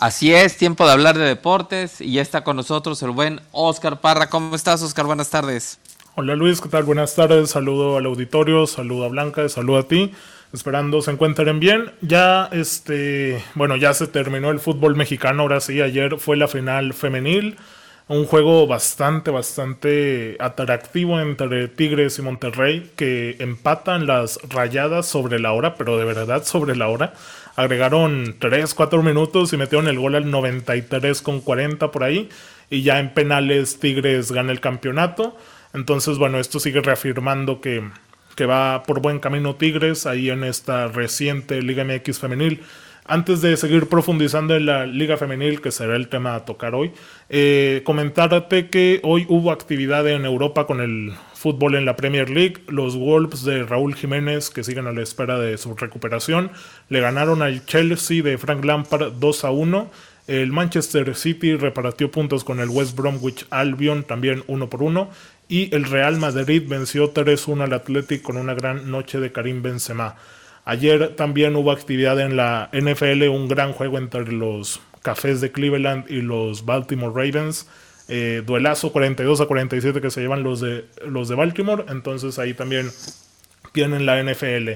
Así es, tiempo de hablar de deportes y ya está con nosotros el buen Oscar Parra. ¿Cómo estás, Oscar? Buenas tardes. Hola Luis, ¿qué tal? Buenas tardes. Saludo al auditorio, saludo a Blanca, saludo a ti. Esperando se encuentren bien. Ya este, bueno, ya se terminó el fútbol mexicano, ahora sí, ayer fue la final femenil. Un juego bastante, bastante atractivo entre Tigres y Monterrey, que empatan las rayadas sobre la hora, pero de verdad sobre la hora. Agregaron 3, 4 minutos y metieron el gol al 93 con 40 por ahí. Y ya en penales Tigres gana el campeonato. Entonces, bueno, esto sigue reafirmando que, que va por buen camino Tigres ahí en esta reciente Liga MX femenil. Antes de seguir profundizando en la Liga Femenil, que será el tema a tocar hoy, eh, comentarte que hoy hubo actividad en Europa con el fútbol en la Premier League. Los Wolves de Raúl Jiménez, que siguen a la espera de su recuperación, le ganaron al Chelsea de Frank Lampard 2 a 1. El Manchester City repartió puntos con el West Bromwich Albion, también 1 por 1. Y el Real Madrid venció 3-1 al Athletic con una gran noche de Karim Benzema. Ayer también hubo actividad en la NFL, un gran juego entre los Cafés de Cleveland y los Baltimore Ravens. Eh, duelazo 42 a 47 que se llevan los de, los de Baltimore. Entonces ahí también tienen la NFL.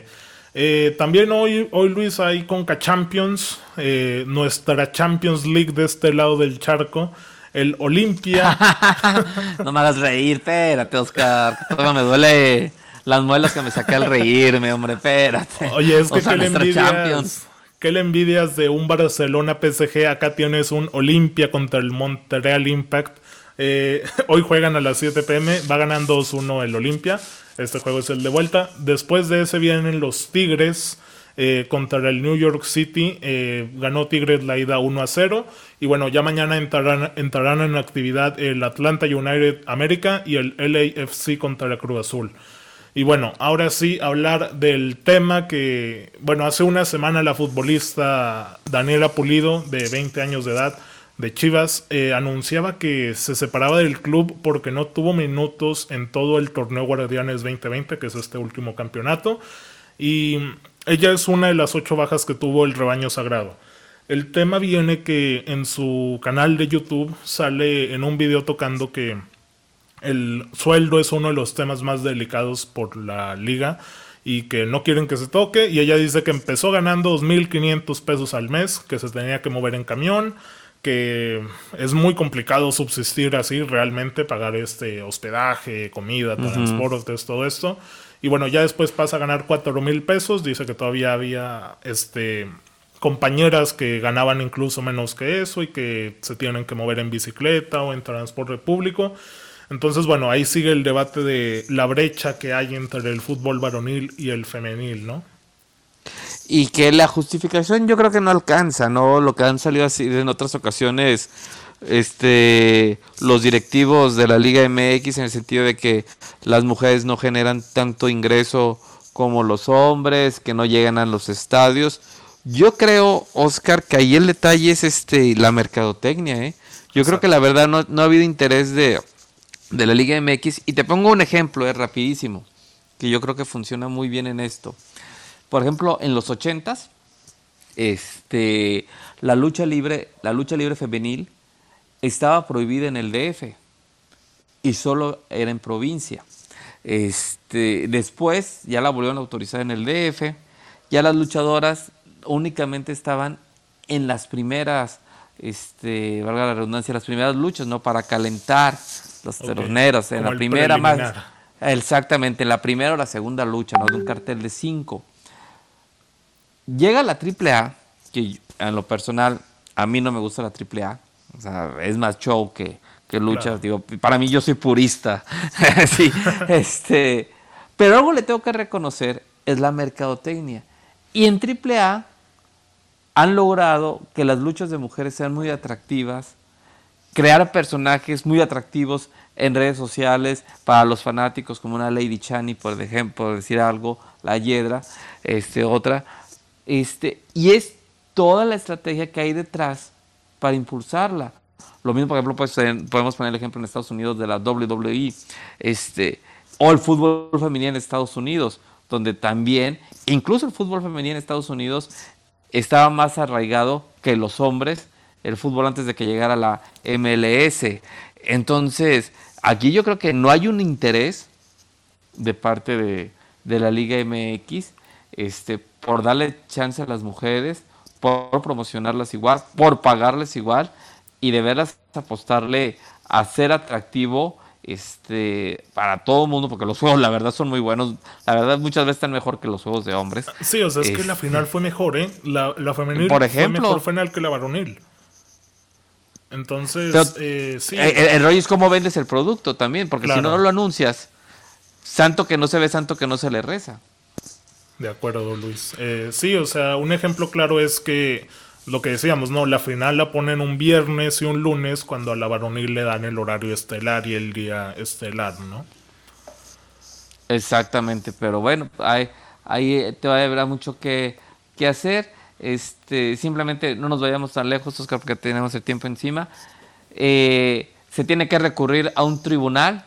Eh, también hoy, hoy, Luis, hay Conca Champions, eh, nuestra Champions League de este lado del charco, el Olimpia. no me hagas reír, espérate, Oscar. Todo me duele las muelas que me saqué al reírme, hombre, espérate. Oye, es que qué le envidias. ¿Qué le envidias de un Barcelona PSG? Acá tienes un Olimpia contra el Montreal Impact. Eh, hoy juegan a las 7 pm, va ganando 2-1 el Olimpia. Este juego es el de vuelta. Después de ese vienen los Tigres eh, contra el New York City. Eh, ganó Tigres la ida 1 0. Y bueno, ya mañana entrarán, entrarán en actividad el Atlanta United América y el LAFC contra la Cruz Azul. Y bueno, ahora sí, hablar del tema que, bueno, hace una semana la futbolista Daniela Pulido, de 20 años de edad, de Chivas, eh, anunciaba que se separaba del club porque no tuvo minutos en todo el torneo Guardianes 2020, que es este último campeonato. Y ella es una de las ocho bajas que tuvo el rebaño sagrado. El tema viene que en su canal de YouTube sale en un video tocando que el sueldo es uno de los temas más delicados por la liga y que no quieren que se toque. Y ella dice que empezó ganando 2.500 pesos al mes, que se tenía que mover en camión, que es muy complicado subsistir así realmente, pagar este hospedaje, comida, transportes, todo esto. Y bueno, ya después pasa a ganar 4 mil pesos. Dice que todavía había este compañeras que ganaban incluso menos que eso y que se tienen que mover en bicicleta o en transporte público. Entonces, bueno, ahí sigue el debate de la brecha que hay entre el fútbol varonil y el femenil, ¿no? Y que la justificación yo creo que no alcanza, ¿no? Lo que han salido así en otras ocasiones este los directivos de la Liga MX en el sentido de que las mujeres no generan tanto ingreso como los hombres, que no llegan a los estadios. Yo creo, Oscar, que ahí el detalle es este la mercadotecnia, ¿eh? Yo creo que la verdad no, no ha habido interés de de la Liga MX. Y te pongo un ejemplo, es rapidísimo, que yo creo que funciona muy bien en esto. Por ejemplo, en los 80 este, la lucha libre, la lucha libre femenil estaba prohibida en el DF y solo era en provincia. Este, después ya la volvieron a autorizar en el DF. Ya las luchadoras únicamente estaban en las primeras, este, valga la redundancia, las primeras luchas, ¿no? Para calentar los. En la primera más. Exactamente, en la primera o la segunda lucha, ¿no? De un cartel de cinco. Llega la AAA, que en lo personal, a mí no me gusta la AAA. O sea, es más show que, que lucha. Digo, para mí yo soy purista. sí, este. Pero algo le tengo que reconocer es la mercadotecnia. Y en AAA han logrado que las luchas de mujeres sean muy atractivas, crear personajes muy atractivos en redes sociales para los fanáticos como una Lady Chani, por ejemplo, decir algo, la Hiedra, este, otra, este, y es toda la estrategia que hay detrás para impulsarla. Lo mismo, por ejemplo, pues, podemos poner el ejemplo en Estados Unidos de la WWE, este, o el fútbol femenino en Estados Unidos, donde también, incluso el fútbol femenino en Estados Unidos, estaba más arraigado que los hombres el fútbol antes de que llegara la MLS. Entonces, aquí yo creo que no hay un interés de parte de, de la Liga MX este, por darle chance a las mujeres, por promocionarlas igual, por pagarles igual y de veras apostarle a ser atractivo este para todo el mundo porque los juegos la verdad son muy buenos. La verdad muchas veces están mejor que los juegos de hombres. Sí o sea es que la este, final fue mejor eh la, la femenil por ejemplo, fue mejor final que la varonil entonces eh, sí el, el, rollo es cómo vendes el producto también porque si no lo anuncias santo que no se ve santo que no se le reza de acuerdo, Luis. Eh, sí, o sea, un ejemplo claro es que lo que decíamos, ¿no? La final la ponen un viernes y un lunes cuando a la varonil le dan el horario estelar y el día estelar, ¿no? Exactamente, pero bueno, ahí, ahí te va a haber mucho que, que, hacer. Este, simplemente no nos vayamos tan lejos, Oscar, porque tenemos el tiempo encima. Eh, se tiene que recurrir a un tribunal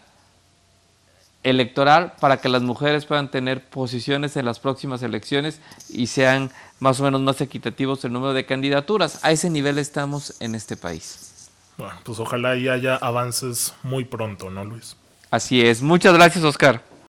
electoral para que las mujeres puedan tener posiciones en las próximas elecciones y sean más o menos más equitativos el número de candidaturas. A ese nivel estamos en este país. Bueno, pues ojalá y haya avances muy pronto, ¿no, Luis? Así es. Muchas gracias, Oscar.